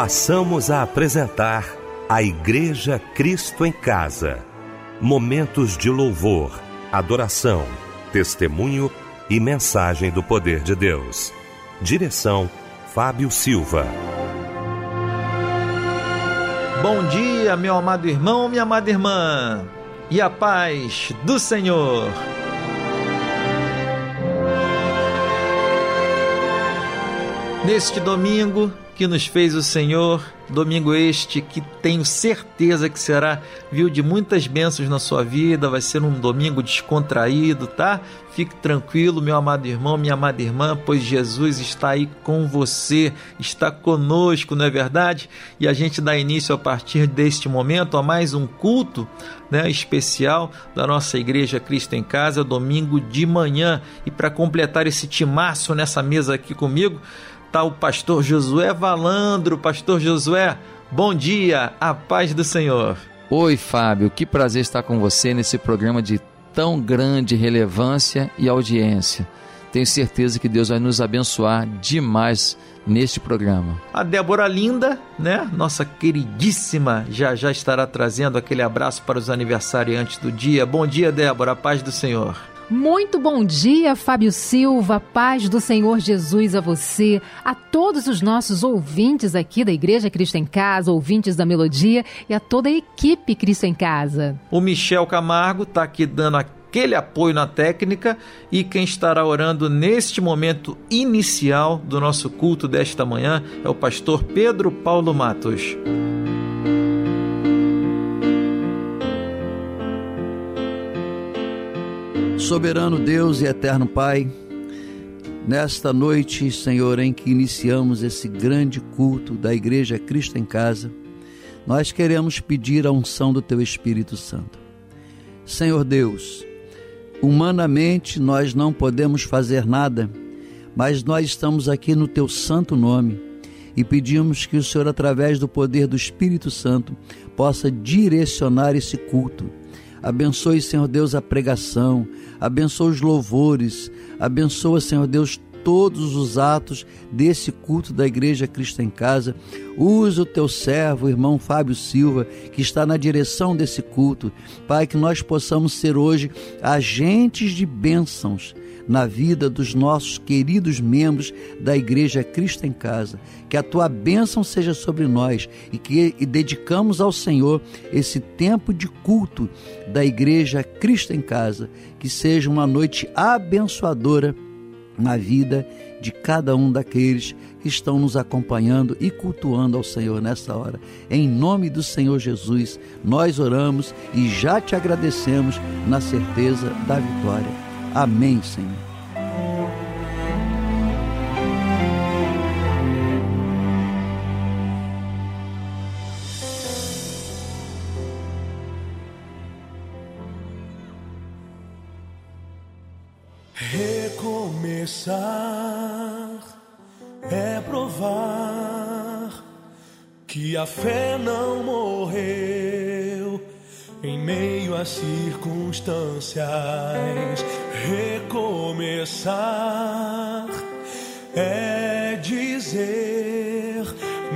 passamos a apresentar a Igreja Cristo em Casa. Momentos de louvor, adoração, testemunho e mensagem do poder de Deus. Direção Fábio Silva. Bom dia, meu amado irmão, minha amada irmã, e a paz do Senhor. Neste domingo, que nos fez o Senhor, domingo este que tenho certeza que será, viu, de muitas bênçãos na sua vida, vai ser um domingo descontraído, tá? Fique tranquilo, meu amado irmão, minha amada irmã, pois Jesus está aí com você, está conosco, não é verdade? E a gente dá início a partir deste momento a mais um culto né, especial da nossa Igreja Cristo em Casa, domingo de manhã. E para completar esse timaço nessa mesa aqui comigo, está o pastor Josué Valandro. Pastor Josué, bom dia, a paz do Senhor. Oi, Fábio, que prazer estar com você nesse programa de tão grande relevância e audiência. Tenho certeza que Deus vai nos abençoar demais neste programa. A Débora Linda, né? Nossa queridíssima, já já estará trazendo aquele abraço para os aniversariantes do dia. Bom dia, Débora, a paz do Senhor. Muito bom dia, Fábio Silva. Paz do Senhor Jesus a você, a todos os nossos ouvintes aqui da Igreja Cristo em Casa, ouvintes da Melodia e a toda a equipe Cristo em Casa. O Michel Camargo está aqui dando aquele apoio na técnica e quem estará orando neste momento inicial do nosso culto desta manhã é o pastor Pedro Paulo Matos. Soberano Deus e eterno Pai, nesta noite, Senhor, em que iniciamos esse grande culto da Igreja Cristo em Casa, nós queremos pedir a unção do Teu Espírito Santo. Senhor Deus, humanamente nós não podemos fazer nada, mas nós estamos aqui no Teu santo nome e pedimos que o Senhor, através do poder do Espírito Santo, possa direcionar esse culto Abençoe, Senhor Deus, a pregação, abençoe os louvores, abençoa, Senhor Deus, todos os atos desse culto da Igreja Cristo em Casa. Usa o teu servo, o irmão Fábio Silva, que está na direção desse culto. Pai, que nós possamos ser hoje agentes de bênçãos na vida dos nossos queridos membros da Igreja Cristo em Casa. Que a tua bênção seja sobre nós e que e dedicamos ao Senhor esse tempo de culto da Igreja Cristo em Casa. Que seja uma noite abençoadora na vida de cada um daqueles que estão nos acompanhando e cultuando ao Senhor nessa hora. Em nome do Senhor Jesus, nós oramos e já te agradecemos na certeza da vitória. Amém, Senhor. Recomeçar é provar que a fé não morreu em meio às circunstâncias recomeçar é dizer: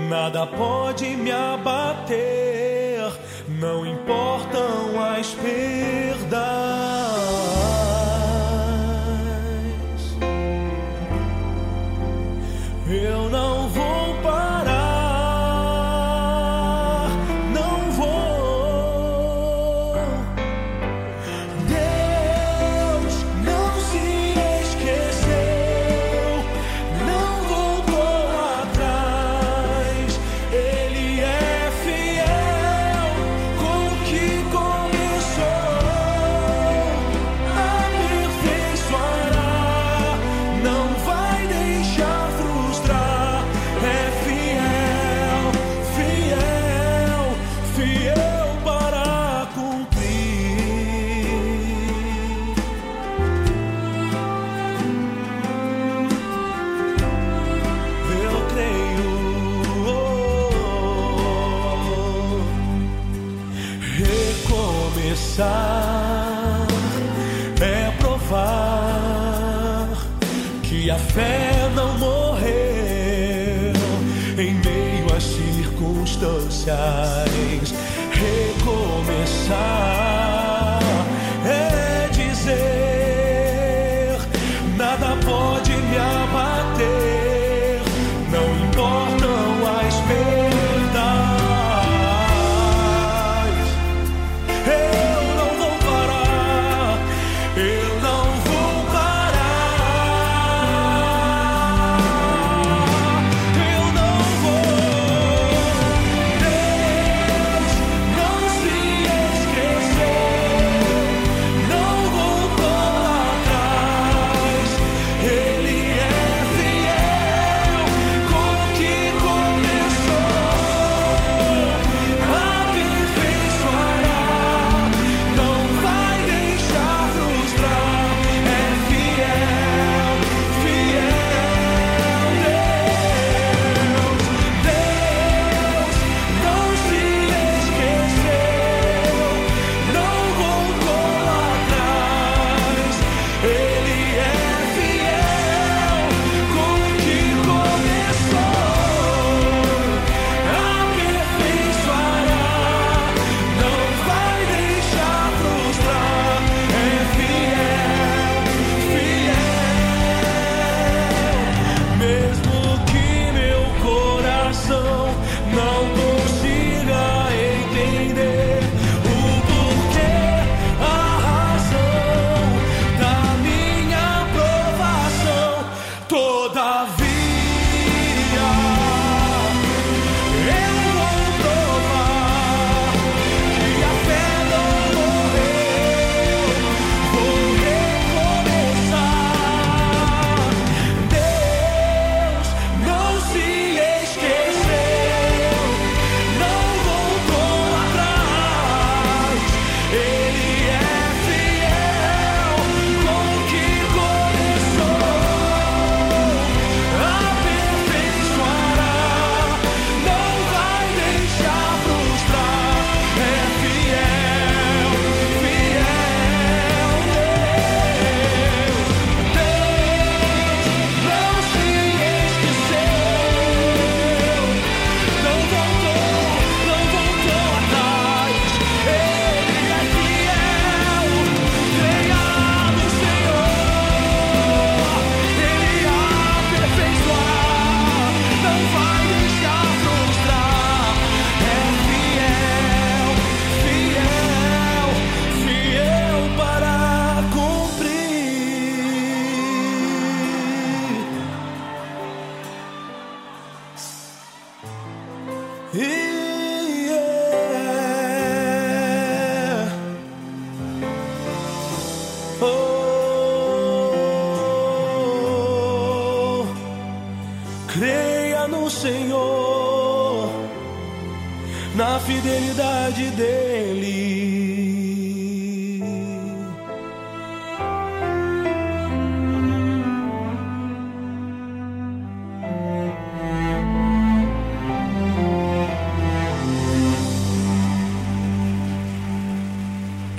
nada pode me abater, não importam as perdas. circunstâncias recomeçar.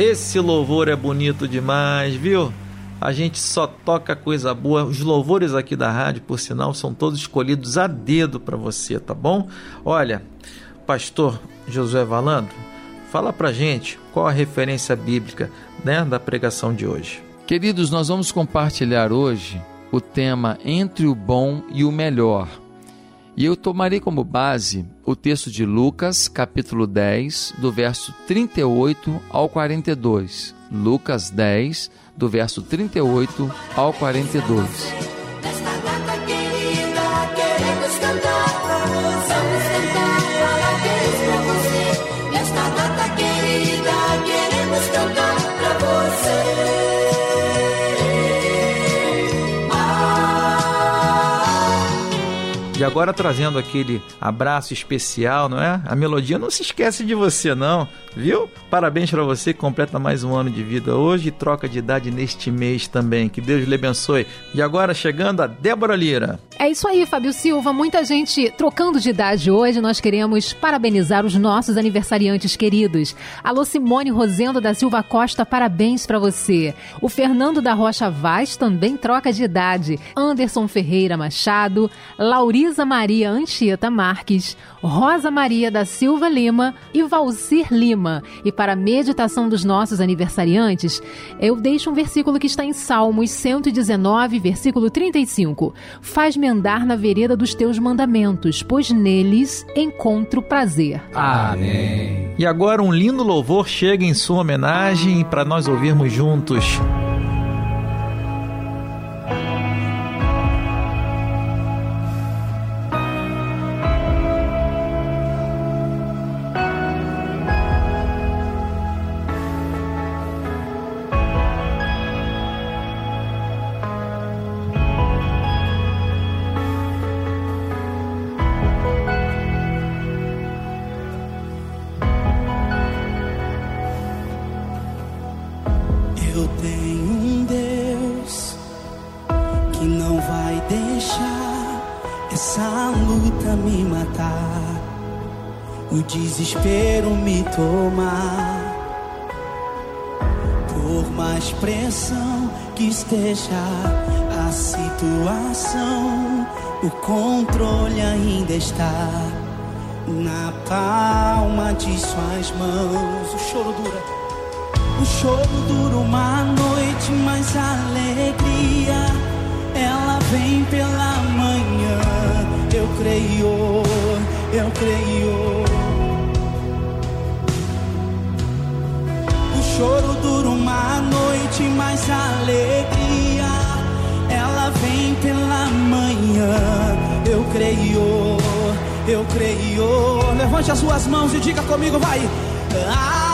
Esse louvor é bonito demais, viu? A gente só toca coisa boa. Os louvores aqui da rádio, por sinal, são todos escolhidos a dedo para você, tá bom? Olha, pastor Josué Valandro, fala pra gente qual a referência bíblica, né, da pregação de hoje. Queridos, nós vamos compartilhar hoje o tema Entre o Bom e o Melhor, e eu tomarei como base o texto de Lucas, capítulo 10, do verso 38 ao 42. Lucas 10, do verso 38 ao 42. agora trazendo aquele abraço especial, não é? A melodia não se esquece de você, não, viu? Parabéns para você que completa mais um ano de vida hoje e troca de idade neste mês também. Que Deus lhe abençoe. E agora chegando a Débora Lira. É isso aí, Fábio Silva. Muita gente trocando de idade hoje. Nós queremos parabenizar os nossos aniversariantes queridos. Alô Simone Rosendo da Silva Costa, parabéns para você. O Fernando da Rocha Vaz também troca de idade. Anderson Ferreira Machado, Lauriza Laurisa Maria Anchieta Marques, Rosa Maria da Silva Lima e Valcir Lima. E para a meditação dos nossos aniversariantes, eu deixo um versículo que está em Salmos 119, versículo 35. Faz-me andar na vereda dos teus mandamentos, pois neles encontro prazer. Amém. E agora um lindo louvor chega em sua homenagem para nós ouvirmos juntos. Está na palma de suas mãos. O choro dura. O choro dura uma noite, mas a alegria ela vem pela manhã. Eu creio, eu creio. O choro dura uma noite, mas a alegria ela vem pela manhã. Eu creio, eu creio. Levante as suas mãos e diga comigo, vai. Ainda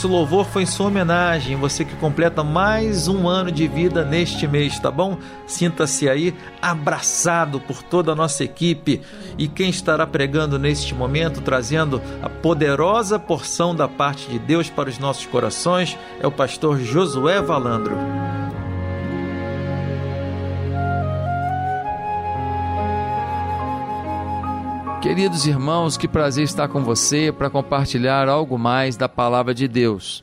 esse louvor foi em sua homenagem, você que completa mais um ano de vida neste mês, tá bom? Sinta-se aí abraçado por toda a nossa equipe. E quem estará pregando neste momento, trazendo a poderosa porção da parte de Deus para os nossos corações, é o pastor Josué Valandro. Queridos irmãos, que prazer estar com você para compartilhar algo mais da palavra de Deus.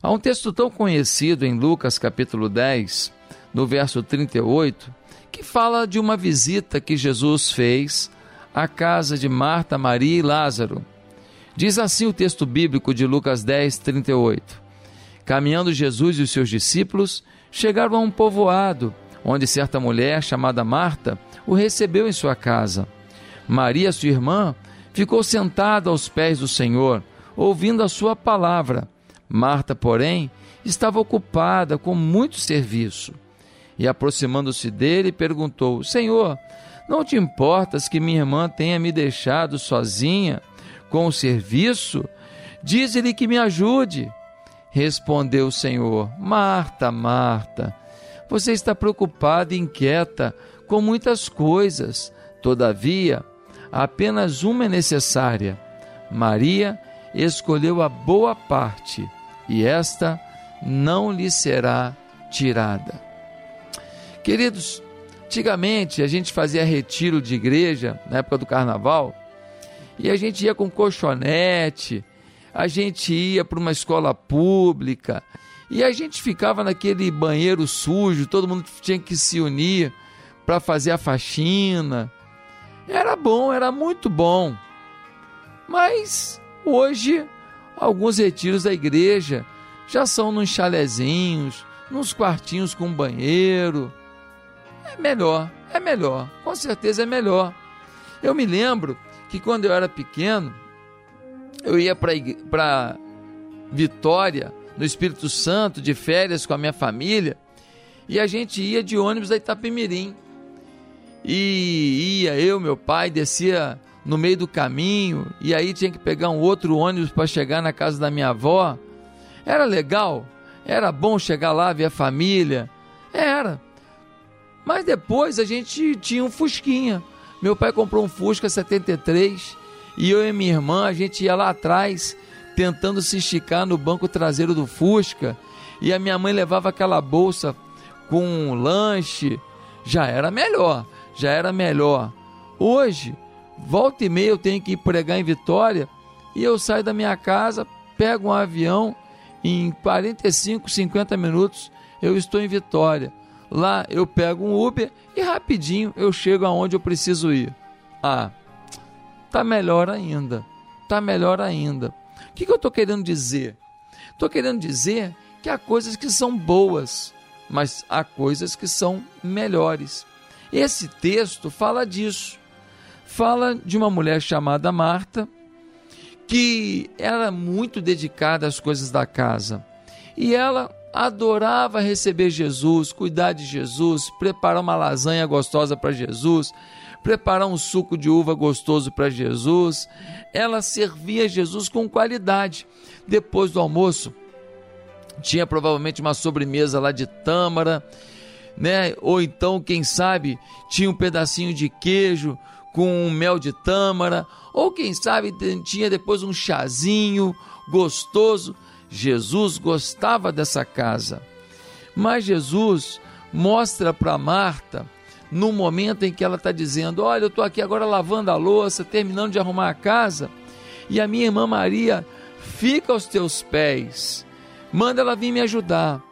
Há um texto tão conhecido em Lucas capítulo 10, no verso 38, que fala de uma visita que Jesus fez à casa de Marta, Maria e Lázaro. Diz assim o texto bíblico de Lucas 10, 38. Caminhando Jesus e os seus discípulos chegaram a um povoado, onde certa mulher chamada Marta o recebeu em sua casa. Maria, sua irmã, ficou sentada aos pés do Senhor, ouvindo a sua palavra. Marta, porém, estava ocupada com muito serviço. E aproximando-se dele, perguntou: Senhor, não te importas que minha irmã tenha me deixado sozinha com o serviço? Diz-lhe que me ajude. Respondeu o Senhor: Marta, Marta, você está preocupada e inquieta com muitas coisas. Todavia, apenas uma é necessária. Maria escolheu a boa parte e esta não lhe será tirada. Queridos, antigamente a gente fazia retiro de igreja na época do carnaval e a gente ia com colchonete, a gente ia para uma escola pública e a gente ficava naquele banheiro sujo, todo mundo tinha que se unir para fazer a faxina era bom, era muito bom. Mas hoje, alguns retiros da igreja já são nos chalezinhos, nos quartinhos com banheiro. É melhor, é melhor, com certeza é melhor. Eu me lembro que quando eu era pequeno, eu ia para Vitória, no Espírito Santo, de férias com a minha família, e a gente ia de ônibus da Itapemirim e ia eu, meu pai, descia no meio do caminho e aí tinha que pegar um outro ônibus para chegar na casa da minha avó. Era legal, era bom chegar lá, ver a família, era. Mas depois a gente tinha um Fusquinha. Meu pai comprou um Fusca 73 e eu e minha irmã a gente ia lá atrás tentando se esticar no banco traseiro do Fusca e a minha mãe levava aquela bolsa com um lanche, já era melhor já era melhor. Hoje, volta e meia eu tenho que pregar em Vitória e eu saio da minha casa, pego um avião, em 45, 50 minutos eu estou em Vitória. Lá eu pego um Uber e rapidinho eu chego aonde eu preciso ir. Ah, tá melhor ainda. Tá melhor ainda. O que, que eu estou querendo dizer? Estou querendo dizer que há coisas que são boas, mas há coisas que são melhores. Esse texto fala disso. Fala de uma mulher chamada Marta, que era muito dedicada às coisas da casa. E ela adorava receber Jesus, cuidar de Jesus, preparar uma lasanha gostosa para Jesus, preparar um suco de uva gostoso para Jesus. Ela servia Jesus com qualidade. Depois do almoço, tinha provavelmente uma sobremesa lá de tâmara né? Ou então, quem sabe, tinha um pedacinho de queijo com um mel de tâmara, ou quem sabe tinha depois um chazinho gostoso. Jesus gostava dessa casa. Mas Jesus mostra para Marta, no momento em que ela está dizendo: Olha, eu estou aqui agora lavando a louça, terminando de arrumar a casa, e a minha irmã Maria fica aos teus pés, manda ela vir me ajudar.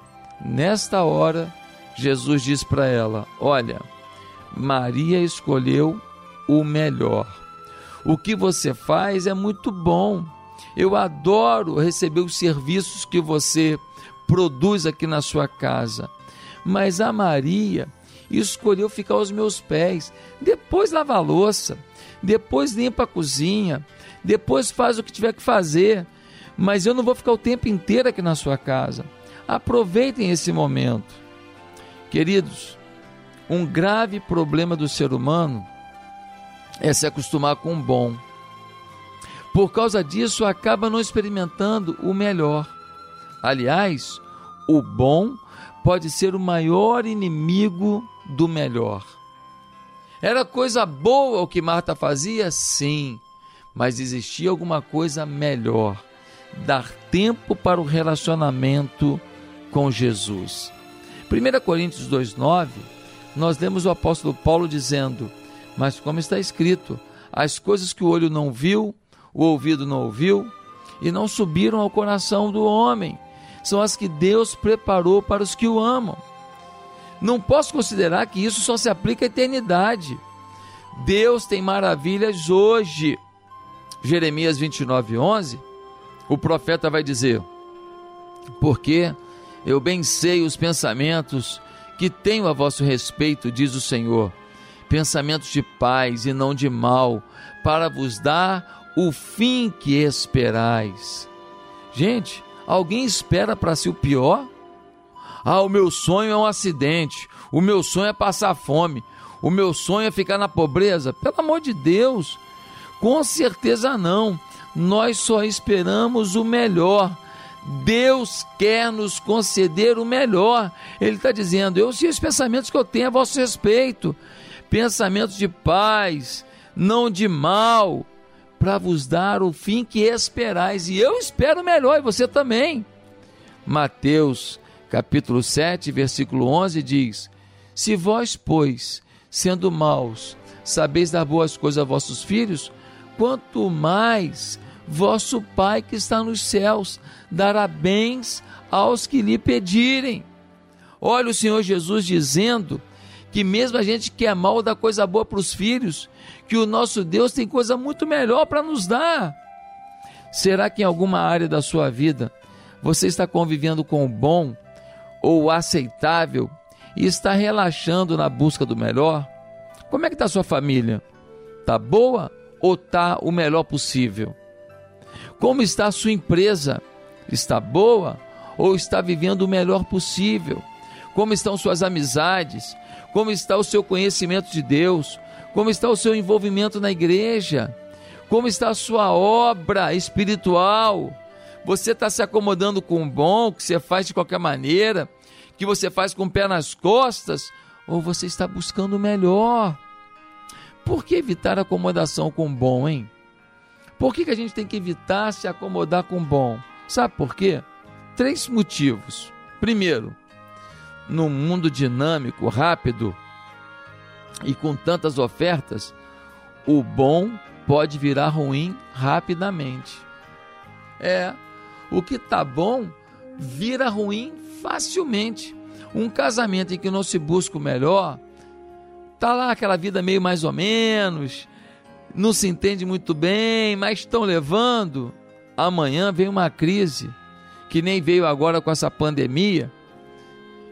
Nesta hora, Jesus diz para ela: Olha, Maria escolheu o melhor. O que você faz é muito bom. Eu adoro receber os serviços que você produz aqui na sua casa. Mas a Maria escolheu ficar aos meus pés. Depois lava a louça, depois limpa a cozinha, depois faz o que tiver que fazer. Mas eu não vou ficar o tempo inteiro aqui na sua casa. Aproveitem esse momento. Queridos, um grave problema do ser humano é se acostumar com o bom. Por causa disso, acaba não experimentando o melhor. Aliás, o bom pode ser o maior inimigo do melhor. Era coisa boa o que Marta fazia? Sim, mas existia alguma coisa melhor: dar tempo para o relacionamento com Jesus. 1 Coríntios 2,9, nós lemos o apóstolo Paulo dizendo: Mas como está escrito, as coisas que o olho não viu, o ouvido não ouviu, e não subiram ao coração do homem, são as que Deus preparou para os que o amam. Não posso considerar que isso só se aplica à eternidade. Deus tem maravilhas hoje. Jeremias 29, 11, o profeta vai dizer: Porque eu bem sei os pensamentos que tenho a vosso respeito, diz o Senhor, pensamentos de paz e não de mal, para vos dar o fim que esperais. Gente, alguém espera para si o pior? Ah, o meu sonho é um acidente. O meu sonho é passar fome. O meu sonho é ficar na pobreza. Pelo amor de Deus, com certeza não. Nós só esperamos o melhor. Deus quer nos conceder o melhor. Ele está dizendo: Eu sei os pensamentos que eu tenho a vosso respeito, pensamentos de paz, não de mal, para vos dar o fim que esperais. E eu espero o melhor, e você também. Mateus capítulo 7, versículo 11 diz: Se vós, pois, sendo maus, sabeis dar boas coisas a vossos filhos, quanto mais vosso Pai que está nos céus dará bens aos que lhe pedirem. Olha o Senhor Jesus dizendo que mesmo a gente que é mal dá coisa boa para os filhos, que o nosso Deus tem coisa muito melhor para nos dar. Será que em alguma área da sua vida você está convivendo com o bom ou aceitável e está relaxando na busca do melhor? Como é que está sua família? Tá boa ou tá o melhor possível? Como está a sua empresa? Está boa ou está vivendo o melhor possível? Como estão suas amizades? Como está o seu conhecimento de Deus? Como está o seu envolvimento na igreja? Como está a sua obra espiritual? Você está se acomodando com o bom que você faz de qualquer maneira, que você faz com o pé nas costas, ou você está buscando o melhor? Por que evitar acomodação com o bom, hein? Por que, que a gente tem que evitar se acomodar com bom? Sabe por quê? Três motivos. Primeiro, num mundo dinâmico, rápido e com tantas ofertas, o bom pode virar ruim rapidamente. É, o que tá bom vira ruim facilmente. Um casamento em que não se busca o melhor, tá lá aquela vida meio mais ou menos, não se entende muito bem, mas estão levando. Amanhã vem uma crise, que nem veio agora com essa pandemia,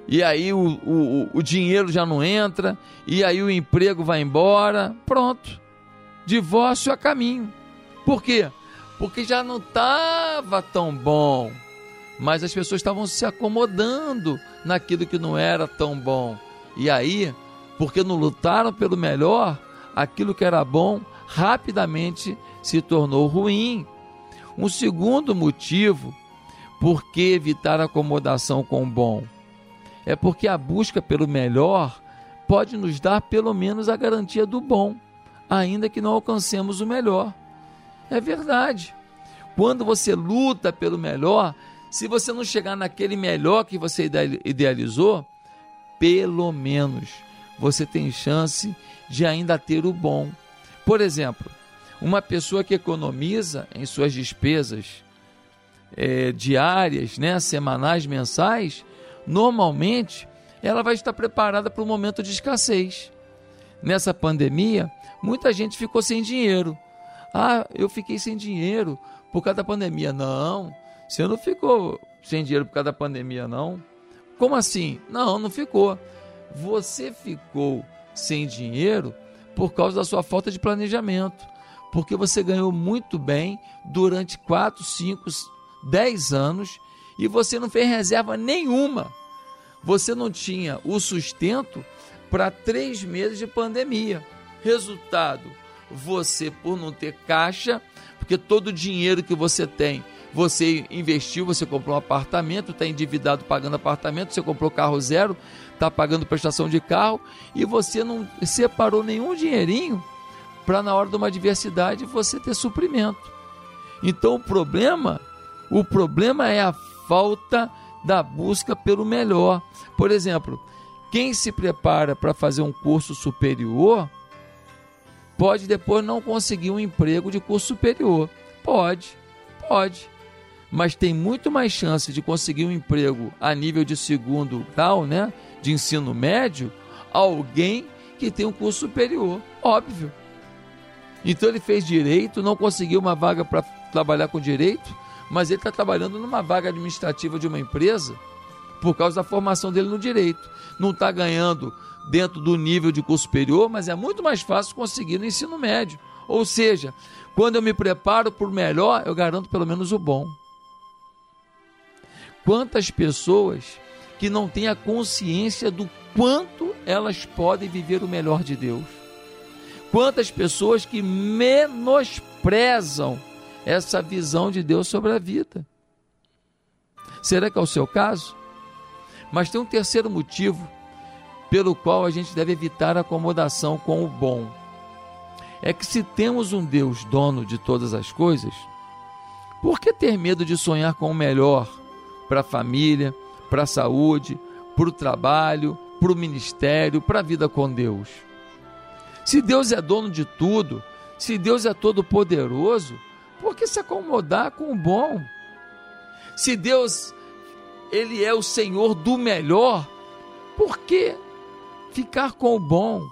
e aí o, o, o dinheiro já não entra, e aí o emprego vai embora, pronto. Divórcio a caminho. Por quê? porque já não estava tão bom, mas as pessoas estavam se acomodando naquilo que não era tão bom. E aí, porque não lutaram pelo melhor, aquilo que era bom rapidamente se tornou ruim. Um segundo motivo por que evitar acomodação com o bom é porque a busca pelo melhor pode nos dar pelo menos a garantia do bom, ainda que não alcancemos o melhor. É verdade. Quando você luta pelo melhor, se você não chegar naquele melhor que você idealizou, pelo menos você tem chance de ainda ter o bom. Por exemplo, uma pessoa que economiza em suas despesas é, diárias, né, semanais, mensais, normalmente ela vai estar preparada para o momento de escassez. Nessa pandemia, muita gente ficou sem dinheiro. Ah, eu fiquei sem dinheiro por causa da pandemia. Não, você não ficou sem dinheiro por causa da pandemia, não. Como assim? Não, não ficou. Você ficou sem dinheiro por causa da sua falta de planejamento. Porque você ganhou muito bem durante 4, 5, 10 anos e você não fez reserva nenhuma. Você não tinha o sustento para três meses de pandemia. Resultado: você, por não ter caixa, porque todo o dinheiro que você tem Você investiu, você comprou um apartamento, está endividado pagando apartamento, você comprou carro zero, está pagando prestação de carro e você não separou nenhum dinheirinho para na hora de uma adversidade você ter suprimento. Então o problema, o problema é a falta da busca pelo melhor. Por exemplo, quem se prepara para fazer um curso superior pode depois não conseguir um emprego de curso superior. Pode, pode. Mas tem muito mais chance de conseguir um emprego a nível de segundo grau, né? De ensino médio, alguém que tem um curso superior. Óbvio. Então ele fez direito, não conseguiu uma vaga para trabalhar com direito, mas ele está trabalhando numa vaga administrativa de uma empresa por causa da formação dele no direito. Não está ganhando dentro do nível de curso superior, mas é muito mais fácil conseguir no ensino médio. Ou seja, quando eu me preparo o melhor, eu garanto pelo menos o bom. Quantas pessoas que não têm a consciência do quanto elas podem viver o melhor de Deus? Quantas pessoas que menosprezam essa visão de Deus sobre a vida? Será que é o seu caso? Mas tem um terceiro motivo pelo qual a gente deve evitar a acomodação com o bom. É que se temos um Deus dono de todas as coisas, por que ter medo de sonhar com o melhor para a família, para a saúde, para o trabalho, para o ministério, para a vida com Deus? Se Deus é dono de tudo, se Deus é todo poderoso, por que se acomodar com o bom? Se Deus ele é o Senhor do melhor, por que ficar com o bom?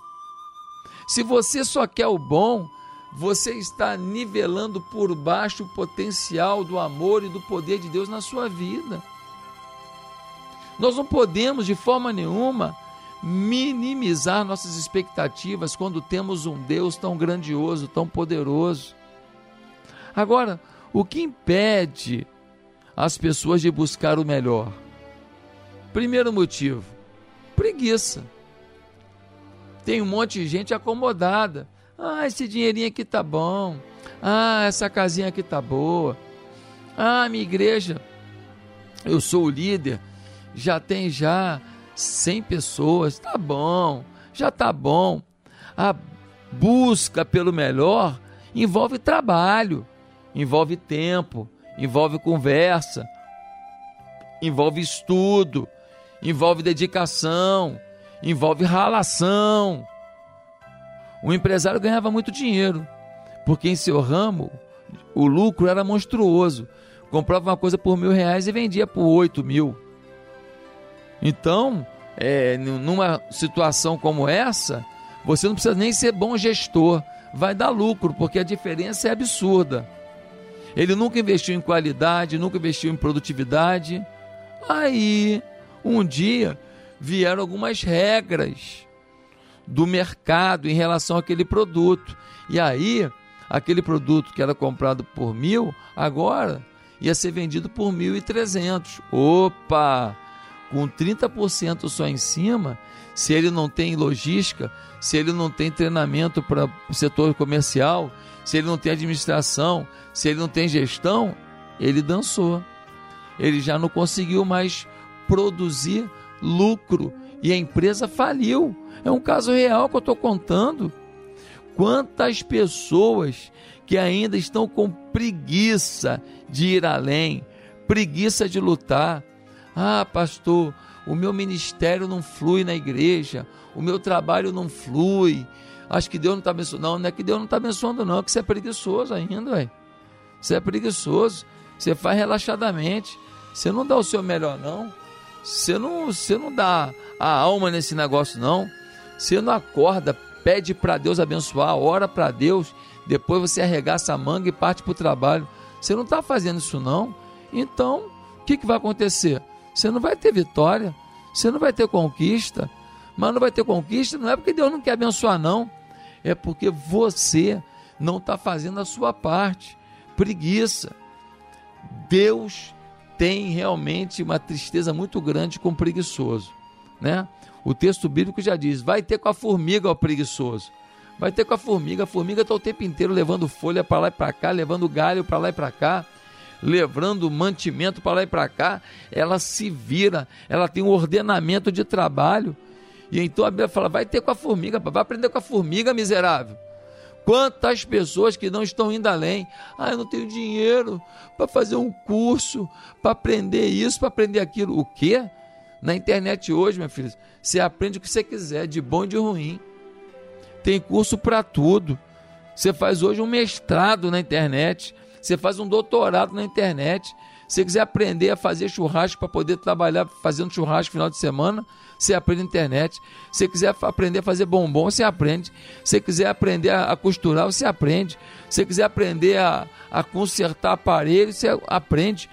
Se você só quer o bom, você está nivelando por baixo o potencial do amor e do poder de Deus na sua vida. Nós não podemos de forma nenhuma minimizar nossas expectativas quando temos um Deus tão grandioso, tão poderoso. Agora, o que impede as pessoas de buscar o melhor? Primeiro motivo: preguiça. Tem um monte de gente acomodada. Ah, esse dinheirinho aqui tá bom. Ah, essa casinha aqui tá boa. Ah, minha igreja, eu sou o líder, já tem já 100 pessoas, tá bom, já tá bom. A busca pelo melhor envolve trabalho, envolve tempo, envolve conversa, envolve estudo, envolve dedicação, envolve ralação. O empresário ganhava muito dinheiro, porque em seu ramo o lucro era monstruoso. Comprava uma coisa por mil reais e vendia por oito mil. Então, é, numa situação como essa, você não precisa nem ser bom gestor, vai dar lucro, porque a diferença é absurda. Ele nunca investiu em qualidade, nunca investiu em produtividade. Aí, um dia, vieram algumas regras do mercado em relação àquele produto. E aí, aquele produto que era comprado por mil, agora ia ser vendido por mil e trezentos. Opa! Com 30% só em cima, se ele não tem logística, se ele não tem treinamento para o setor comercial, se ele não tem administração, se ele não tem gestão, ele dançou. Ele já não conseguiu mais produzir lucro e a empresa faliu. É um caso real que eu estou contando. Quantas pessoas que ainda estão com preguiça de ir além, preguiça de lutar, ah, pastor, o meu ministério não flui na igreja, o meu trabalho não flui. Acho que Deus não está abençoando. Não, não é que Deus não está abençoando, não, é que você é preguiçoso ainda, velho. Você é preguiçoso. Você faz relaxadamente. Você não dá o seu melhor, não. Você não, você não dá a alma nesse negócio, não. Você não acorda, pede para Deus abençoar, ora para Deus, depois você arregaça a manga e parte para o trabalho. Você não está fazendo isso, não. Então, o que, que vai acontecer? Você não vai ter vitória, você não vai ter conquista. Mas não vai ter conquista não é porque Deus não quer abençoar, não. É porque você não está fazendo a sua parte. Preguiça. Deus tem realmente uma tristeza muito grande com o preguiçoso. Né? O texto bíblico já diz: vai ter com a formiga o preguiçoso. Vai ter com a formiga. A formiga está o tempo inteiro levando folha para lá e para cá, levando galho para lá e para cá levando mantimento para lá e para cá, ela se vira, ela tem um ordenamento de trabalho. E então a Bíblia fala: vai ter com a formiga, vai aprender com a formiga, miserável. Quantas pessoas que não estão indo além? Ah, eu não tenho dinheiro para fazer um curso, para aprender isso, para aprender aquilo. O quê? Na internet hoje, minha filha, você aprende o que você quiser, de bom e de ruim. Tem curso para tudo. Você faz hoje um mestrado na internet, você faz um doutorado na internet. Se você quiser aprender a fazer churrasco para poder trabalhar fazendo churrasco no final de semana, você aprende na internet. Se você quiser aprender a fazer bombom, você aprende. Se você quiser aprender a, costurar, você aprende. Se você quiser aprender a, a consertar aparelhos, você aprende.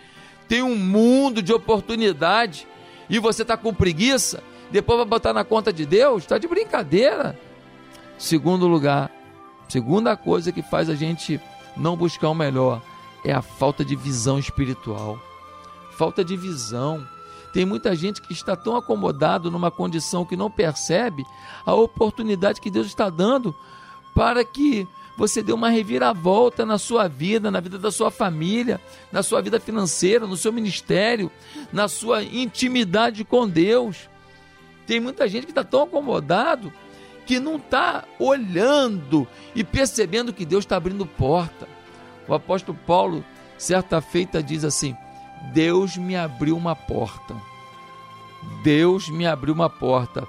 Tem um mundo de oportunidade e você está com preguiça, depois vai botar na conta de Deus, está de brincadeira. Segundo lugar, segunda coisa que faz a gente não buscar o melhor é a falta de visão espiritual. Falta de visão. Tem muita gente que está tão acomodado numa condição que não percebe a oportunidade que Deus está dando para que você dê uma reviravolta na sua vida, na vida da sua família, na sua vida financeira, no seu ministério, na sua intimidade com Deus. Tem muita gente que está tão acomodado que não está olhando e percebendo que Deus está abrindo porta. O apóstolo Paulo, certa feita, diz assim: Deus me abriu uma porta. Deus me abriu uma porta.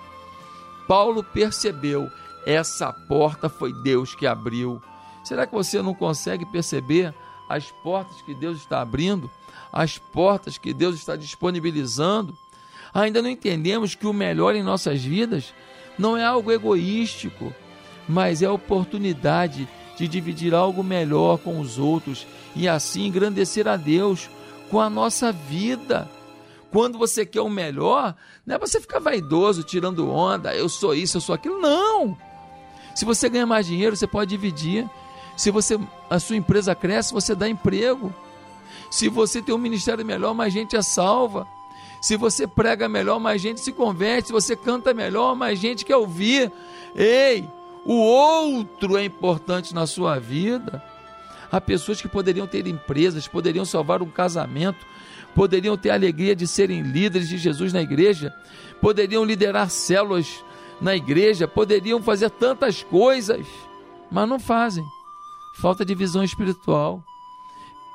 Paulo percebeu, essa porta foi Deus que abriu. Será que você não consegue perceber as portas que Deus está abrindo? As portas que Deus está disponibilizando? Ainda não entendemos que o melhor em nossas vidas não é algo egoístico, mas é a oportunidade de dividir algo melhor com os outros e assim engrandecer a Deus com a nossa vida. Quando você quer o melhor, não é você ficar vaidoso, tirando onda, eu sou isso, eu sou aquilo. Não! Se você ganha mais dinheiro, você pode dividir. Se você a sua empresa cresce, você dá emprego. Se você tem um ministério melhor, mais gente é salva. Se você prega melhor, mais gente se converte. Se você canta melhor, mais gente quer ouvir. Ei, o outro é importante na sua vida. Há pessoas que poderiam ter empresas, poderiam salvar um casamento, poderiam ter a alegria de serem líderes de Jesus na igreja, poderiam liderar células na igreja, poderiam fazer tantas coisas, mas não fazem. Falta de visão espiritual.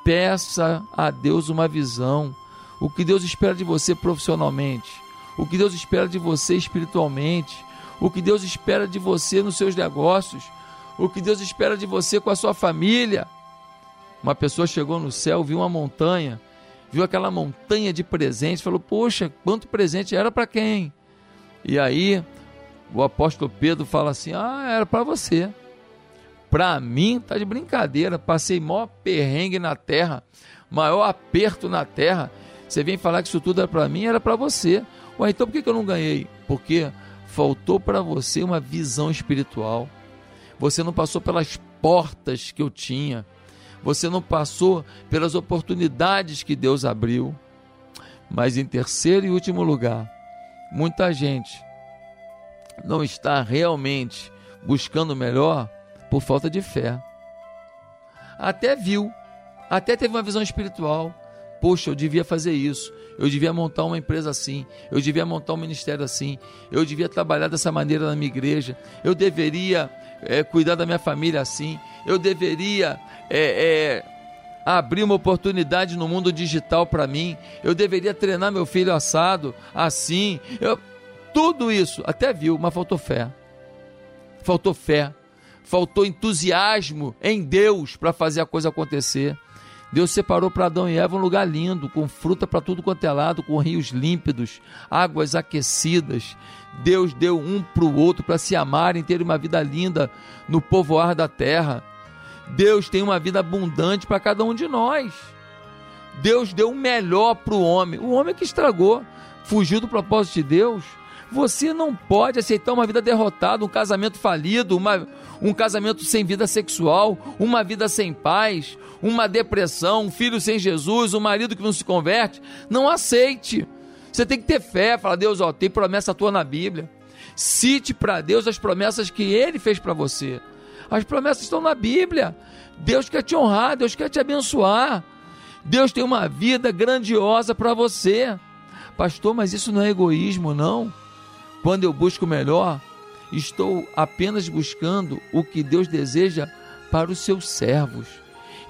Peça a Deus uma visão o que Deus espera de você profissionalmente, o que Deus espera de você espiritualmente, o que Deus espera de você nos seus negócios, o que Deus espera de você com a sua família. Uma pessoa chegou no céu, viu uma montanha, viu aquela montanha de presentes, falou: Poxa, quanto presente era para quem? E aí o apóstolo Pedro fala assim: Ah, era para você. Para mim, tá de brincadeira. Passei maior perrengue na terra, maior aperto na terra. Você vem falar que isso tudo era para mim, era para você. Ué, então por que, eu não ganhei? Porque faltou para você uma visão espiritual. Você não passou pelas portas que eu tinha. Você não passou pelas oportunidades que Deus abriu. Mas em terceiro e último lugar, muita gente não está realmente buscando o melhor por falta de fé. Até viu, até teve uma visão espiritual, Poxa, eu devia fazer isso, eu devia montar uma empresa assim, eu devia montar um ministério assim, eu devia trabalhar dessa maneira na minha igreja, eu deveria é, cuidar da minha família assim, eu deveria é, é, abrir uma oportunidade no mundo digital para mim, eu deveria treinar meu filho assado assim, eu, tudo isso, até viu, mas faltou fé. Faltou fé, faltou entusiasmo em Deus para fazer a coisa acontecer. Deus separou para Adão e Eva um lugar lindo, com fruta para tudo quanto é lado, com rios límpidos, águas aquecidas. Deus deu um para o outro para se amarem, terem uma vida linda no povoar da terra. Deus tem uma vida abundante para cada um de nós. Deus deu o melhor para o homem. O homem que estragou, fugiu do propósito de Deus. Você não pode aceitar uma vida derrotada, um casamento falido, uma, um casamento sem vida sexual, uma vida sem paz, uma depressão, um filho sem Jesus, um marido que não se converte. Não aceite. Você tem que ter fé, falar, Deus, ó, tem promessa tua na Bíblia. Cite para Deus as promessas que Ele fez para você. As promessas estão na Bíblia. Deus quer te honrar, Deus quer te abençoar. Deus tem uma vida grandiosa para você. Pastor, mas isso não é egoísmo, não. Quando eu busco o melhor, estou apenas buscando o que Deus deseja para os seus servos.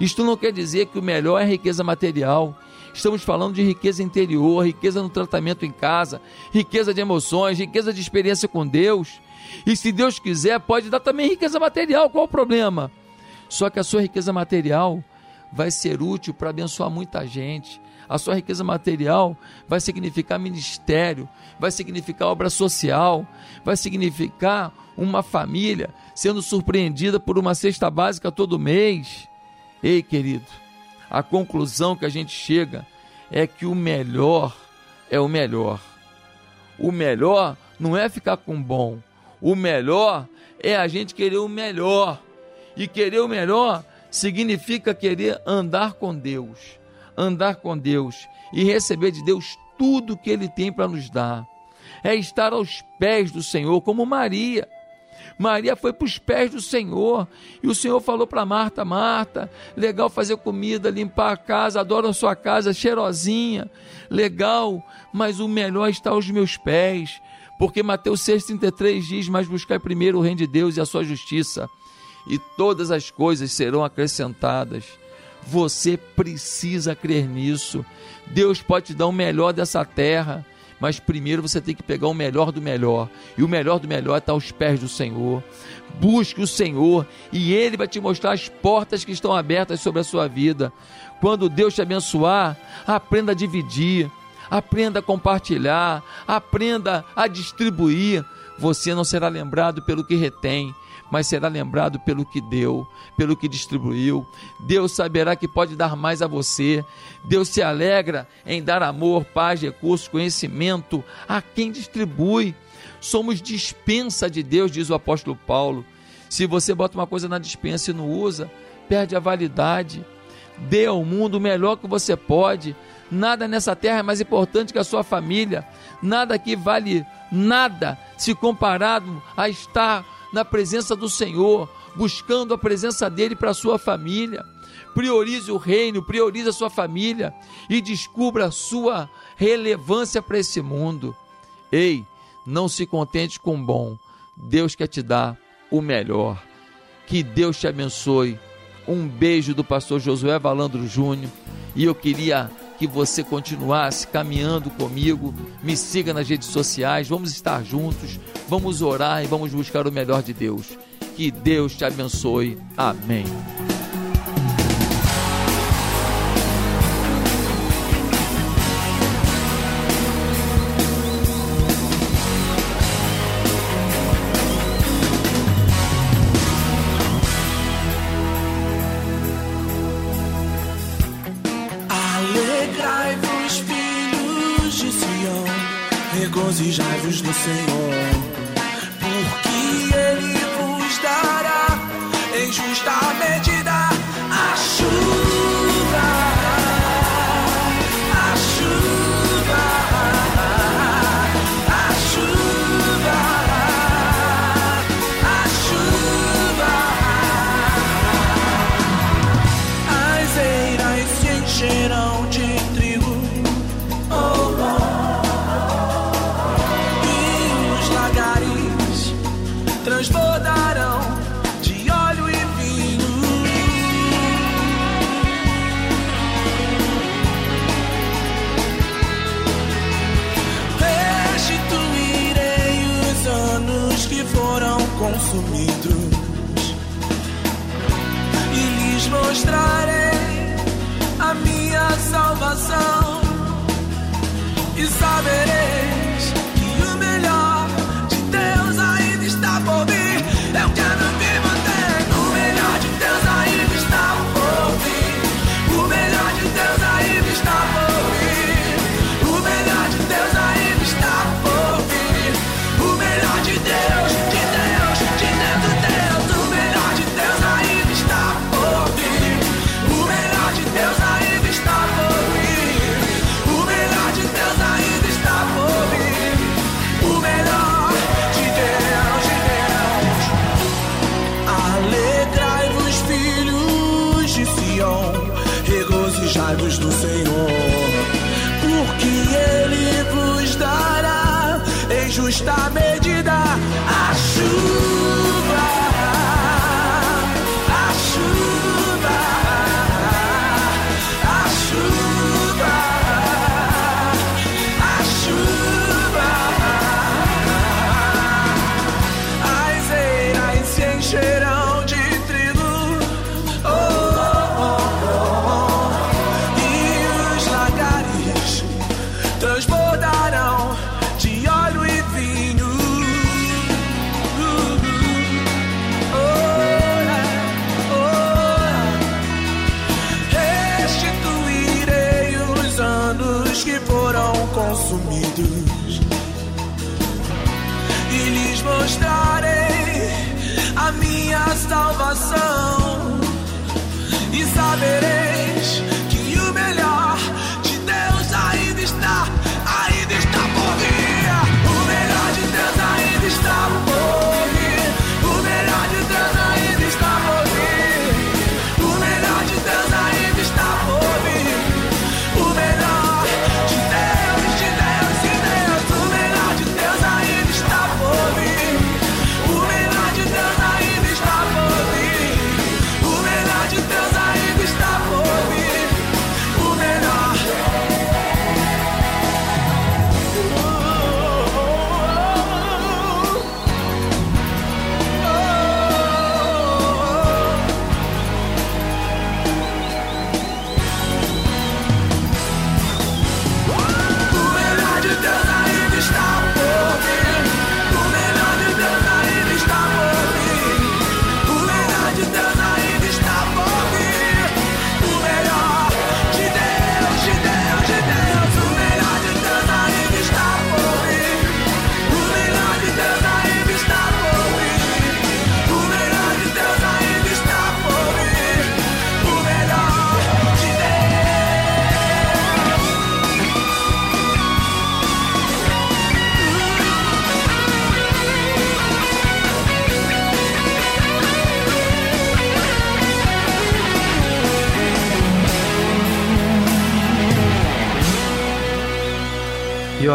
Isto não quer dizer que o melhor é riqueza material. Estamos falando de riqueza interior, riqueza no tratamento em casa, riqueza de emoções, riqueza de experiência com Deus. E se Deus quiser, pode dar também riqueza material. Qual o problema? Só que a sua riqueza material vai ser útil para abençoar muita gente. A sua riqueza material vai significar ministério, vai significar obra social, vai significar uma família sendo surpreendida por uma cesta básica todo mês. Ei, querido, a conclusão que a gente chega é que o melhor é o melhor. O melhor não é ficar com bom. O melhor é a gente querer o melhor. E querer o melhor significa querer andar com Deus. Andar com Deus e receber de Deus tudo que Ele tem para nos dar. É estar aos pés do Senhor, como Maria. Maria foi para os pés do Senhor e o Senhor falou para Marta: Marta, legal fazer comida, limpar a casa, adoro a sua casa cheirosinha, legal, mas o melhor está aos meus pés, porque Mateus 6,33 diz: Mas buscai primeiro o reino de Deus e a sua justiça, e todas as coisas serão acrescentadas. Você precisa crer nisso. Deus pode te dar o melhor dessa terra mas primeiro você tem que pegar o melhor do melhor, e o melhor do melhor está aos pés do Senhor. Busque o Senhor e Ele vai te mostrar as portas que estão abertas sobre a sua vida. Quando Deus te abençoar, aprenda a dividir, aprenda a compartilhar, aprenda a distribuir. Você não será lembrado pelo que retém, mas será lembrado pelo que deu, pelo que distribuiu. Deus saberá que pode dar mais a você. Deus se alegra em dar amor, paz, recursos, conhecimento a quem distribui. Somos dispensa de Deus, diz o apóstolo Paulo. Se você bota uma coisa na dispensa e não usa, perde a validade. Dê ao mundo o melhor que você pode. Nada nessa terra é mais importante que a sua família. Nada aqui vale nada se comparado a estar na presença do Senhor, buscando a presença dele para a sua família. Priorize o reino, priorize a sua família e descubra a sua relevância para esse mundo. Ei, não se contente com o bom. Deus quer te dar o melhor. Que Deus te abençoe. Um beijo do pastor Josué Valandro Júnior. E eu queria que você continuasse caminhando comigo. Me siga nas redes sociais, vamos estar juntos, vamos orar e vamos buscar o melhor de Deus. Que Deus te abençoe. Amém.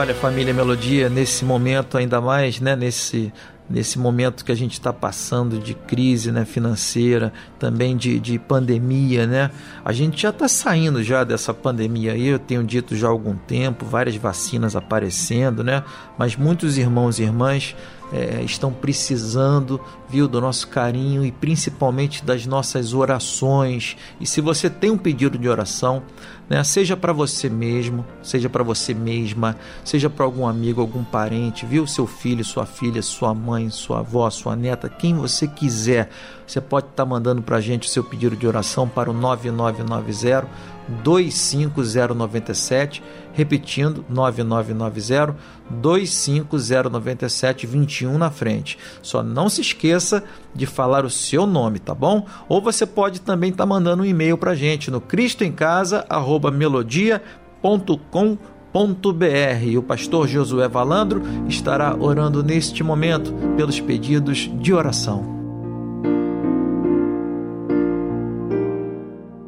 Olha, família Melodia, nesse momento ainda mais, né, nesse nesse momento que a gente está passando de crise né, financeira, também de, de pandemia, né? A gente já está saindo já dessa pandemia aí, eu tenho dito já há algum tempo, várias vacinas aparecendo, né? Mas muitos irmãos e irmãs é, estão precisando, viu, do nosso carinho e principalmente das nossas orações. E se você tem um pedido de oração, né, seja para você mesmo, seja para você mesma, seja para algum amigo, algum parente, viu, seu filho, sua filha, sua mãe, sua avó, sua neta, quem você quiser, você pode estar mandando para a gente o seu pedido de oração para o 9990 25097, repetindo 9990 25097 21 na frente. Só não se esqueça de falar o seu nome, tá bom? Ou você pode também estar mandando um e-mail para gente no cristoemcasa@melodia.com.br. E o pastor Josué Valandro estará orando neste momento pelos pedidos de oração.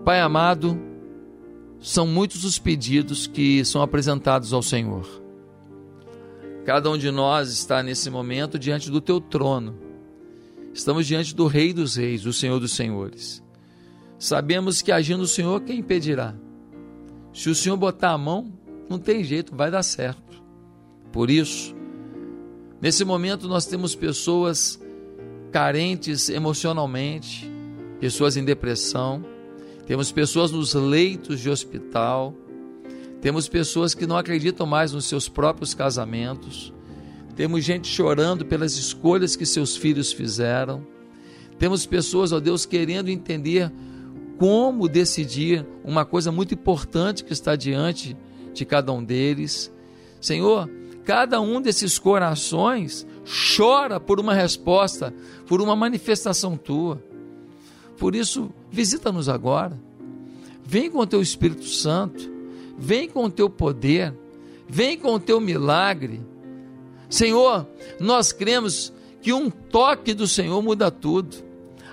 Pai amado, são muitos os pedidos que são apresentados ao Senhor. Cada um de nós está nesse momento diante do teu trono. Estamos diante do Rei dos Reis, o Senhor dos Senhores. Sabemos que agindo o Senhor, quem impedirá? Se o Senhor botar a mão, não tem jeito, vai dar certo. Por isso, nesse momento nós temos pessoas carentes emocionalmente, pessoas em depressão, temos pessoas nos leitos de hospital, temos pessoas que não acreditam mais nos seus próprios casamentos, temos gente chorando pelas escolhas que seus filhos fizeram, temos pessoas, ó Deus, querendo entender como decidir uma coisa muito importante que está diante de cada um deles. Senhor, cada um desses corações chora por uma resposta, por uma manifestação tua. Por isso, visita-nos agora. Vem com o teu Espírito Santo, vem com o teu poder, vem com o teu milagre. Senhor, nós cremos que um toque do Senhor muda tudo.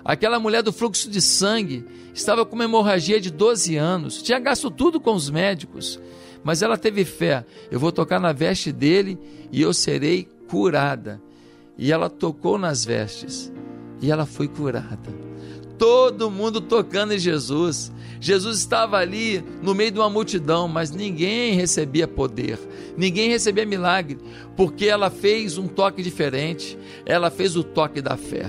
Aquela mulher do fluxo de sangue estava com uma hemorragia de 12 anos, tinha gasto tudo com os médicos, mas ela teve fé. Eu vou tocar na veste dele e eu serei curada. E ela tocou nas vestes e ela foi curada. Todo mundo tocando em Jesus. Jesus estava ali no meio de uma multidão, mas ninguém recebia poder, ninguém recebia milagre, porque ela fez um toque diferente. Ela fez o toque da fé.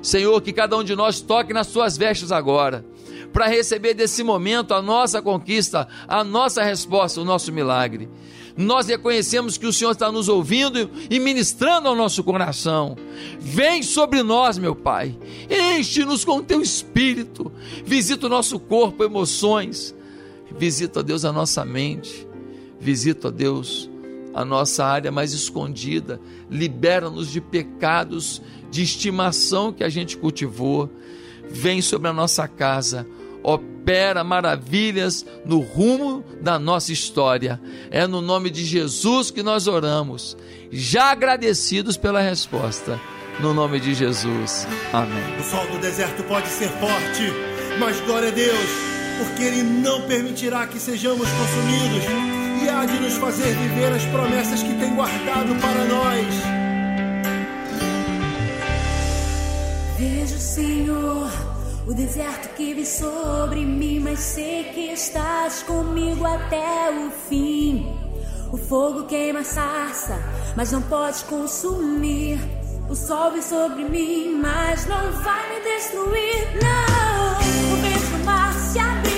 Senhor, que cada um de nós toque nas suas vestes agora, para receber desse momento a nossa conquista, a nossa resposta, o nosso milagre. Nós reconhecemos que o Senhor está nos ouvindo e ministrando ao nosso coração. Vem sobre nós, meu Pai, enche-nos com o teu espírito, visita o nosso corpo, emoções, visita, Deus, a nossa mente, visita, Deus, a nossa área mais escondida, libera-nos de pecados de estimação que a gente cultivou, vem sobre a nossa casa, opera maravilhas no rumo da nossa história. É no nome de Jesus que nós oramos, já agradecidos pela resposta. No nome de Jesus. Amém. O sol do deserto pode ser forte, mas glória a Deus, porque Ele não permitirá que sejamos consumidos e há de nos fazer viver as promessas que tem guardado para nós. Vejo, Senhor, o deserto que vem sobre mim, mas sei que estás comigo até o fim. O fogo queima a sarça, mas não pode consumir. O sol vem sobre mim, mas não vai me destruir. Não, o vejo o mar se abrir,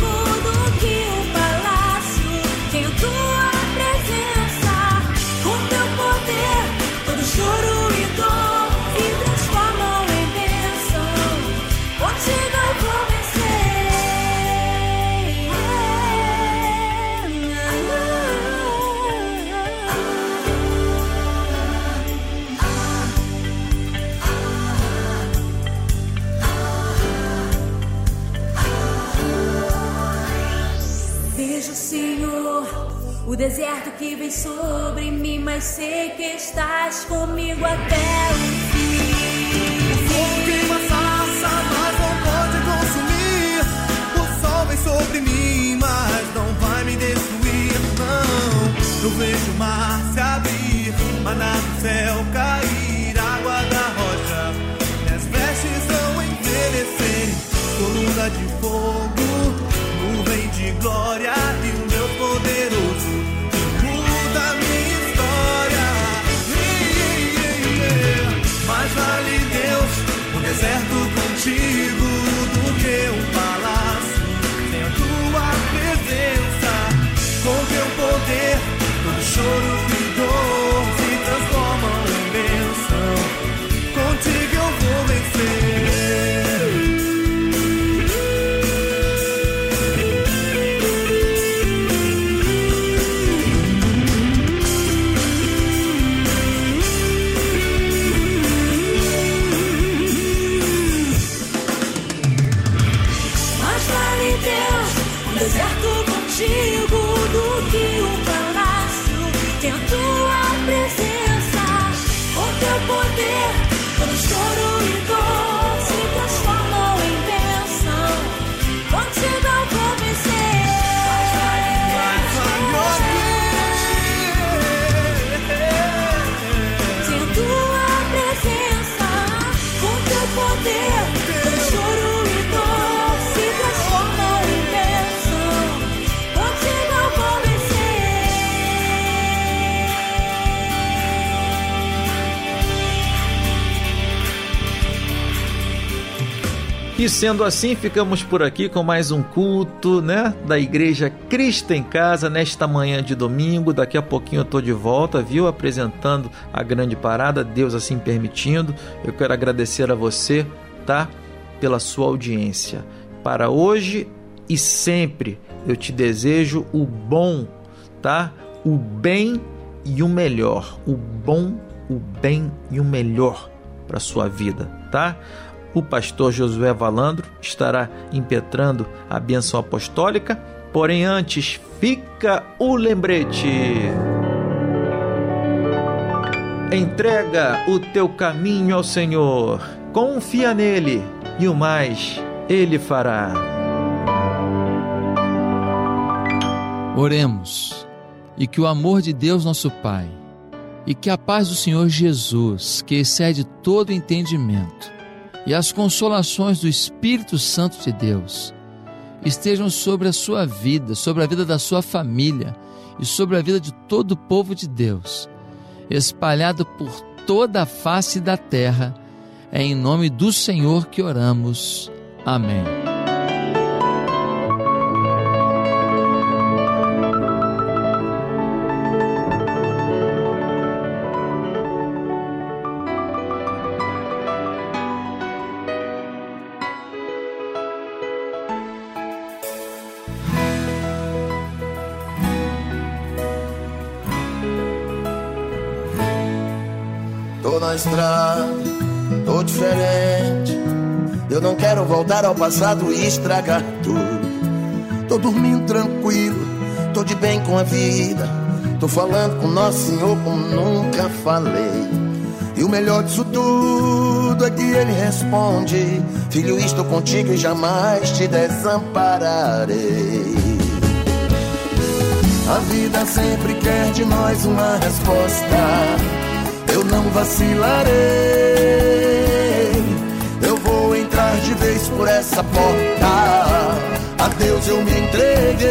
Vejo, Senhor, o deserto que vem sobre mim, mas sei que estás comigo até o fim. fogo queima a sarça, mas não pode consumir. O sol vem sobre mim, mas não vai me destruir, não. Eu vejo o mar se abrir, maná do céu cair, água da rocha. Minhas vestes vão envelhecer, coluna de fogo, glória E sendo assim, ficamos por aqui com mais um culto, né, da Igreja Cristo em Casa nesta manhã de domingo. Daqui a pouquinho eu tô de volta, viu, apresentando a grande parada, Deus assim permitindo. Eu quero agradecer a você, tá, pela sua audiência. Para hoje e sempre eu te desejo o bom, tá? O bem e o melhor. O bom, o bem e o melhor para sua vida, tá? O pastor Josué Valandro estará impetrando a bênção apostólica, porém antes fica o lembrete. Entrega o teu caminho ao Senhor, confia nele e o mais ele fará. Oremos e que o amor de Deus, nosso Pai, e que a paz do Senhor Jesus, que excede todo entendimento, e as consolações do Espírito Santo de Deus estejam sobre a sua vida, sobre a vida da sua família e sobre a vida de todo o povo de Deus, espalhado por toda a face da terra. É em nome do Senhor que oramos. Amém. Na estrada, tô diferente. Eu não quero voltar ao passado e estragar tudo. Tô dormindo tranquilo, tô de bem com a vida. Tô falando com Nosso Senhor como nunca falei. E o melhor disso tudo é que ele responde: Filho, estou contigo e jamais te desampararei. A vida sempre quer de nós uma resposta. Não vacilarei. Eu vou entrar de vez por essa porta. A Deus eu me entreguei.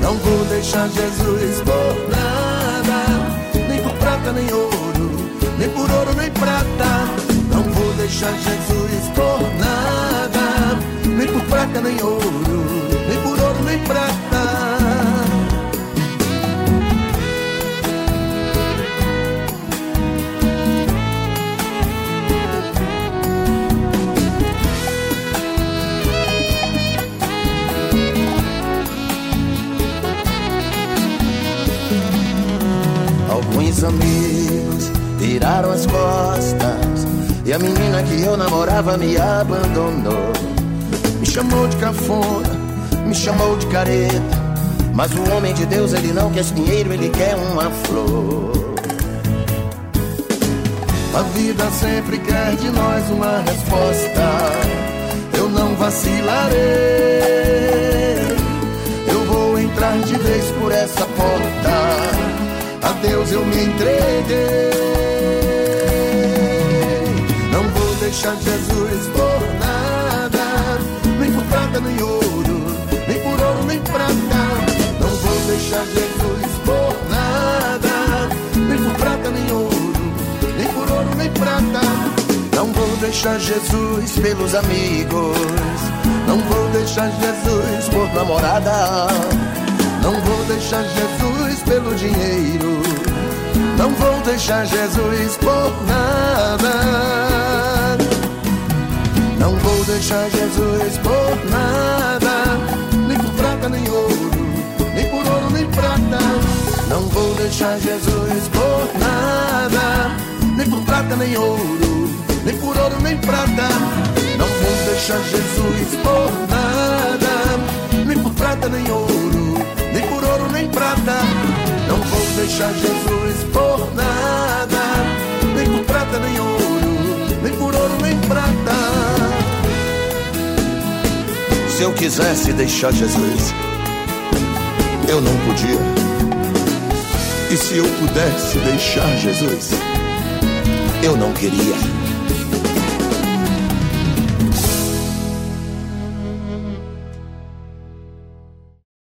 Não vou deixar Jesus por nada, nem por prata nem ouro, nem por ouro nem prata. Não vou deixar Jesus por nada, nem por prata nem ouro, nem por ouro nem prata. Alguns amigos viraram as costas e a menina que eu namorava me abandonou. Me chamou de cafona, me chamou de careta. Mas o homem de Deus, ele não quer dinheiro, ele quer uma flor. A vida sempre quer de nós uma resposta. Eu não vacilarei. Eu vou entrar de vez por essa porta. Deus eu me entreguei. Não vou deixar Jesus por nada, nem por prata nem ouro, nem por ouro nem prata. Não vou deixar Jesus por nada, nem por prata nem ouro, nem por ouro nem prata. Não vou deixar Jesus pelos amigos, não vou deixar Jesus por namorada. Não vou deixar Jesus pelo dinheiro. Não vou deixar Jesus por nada. Não vou deixar Jesus por nada. Nem por prata, nem ouro. Nem por ouro, nem prata. Não vou deixar Jesus por nada. Nem por prata, nem ouro. Nem por ouro, nem prata. Não vou deixar Jesus por nada. Nem por prata, nem ouro nem por ouro nem prata. Não vou deixar Jesus por nada, nem por prata nem ouro, nem por ouro nem prata. Se eu quisesse deixar Jesus, eu não podia. E se eu pudesse deixar Jesus, eu não queria.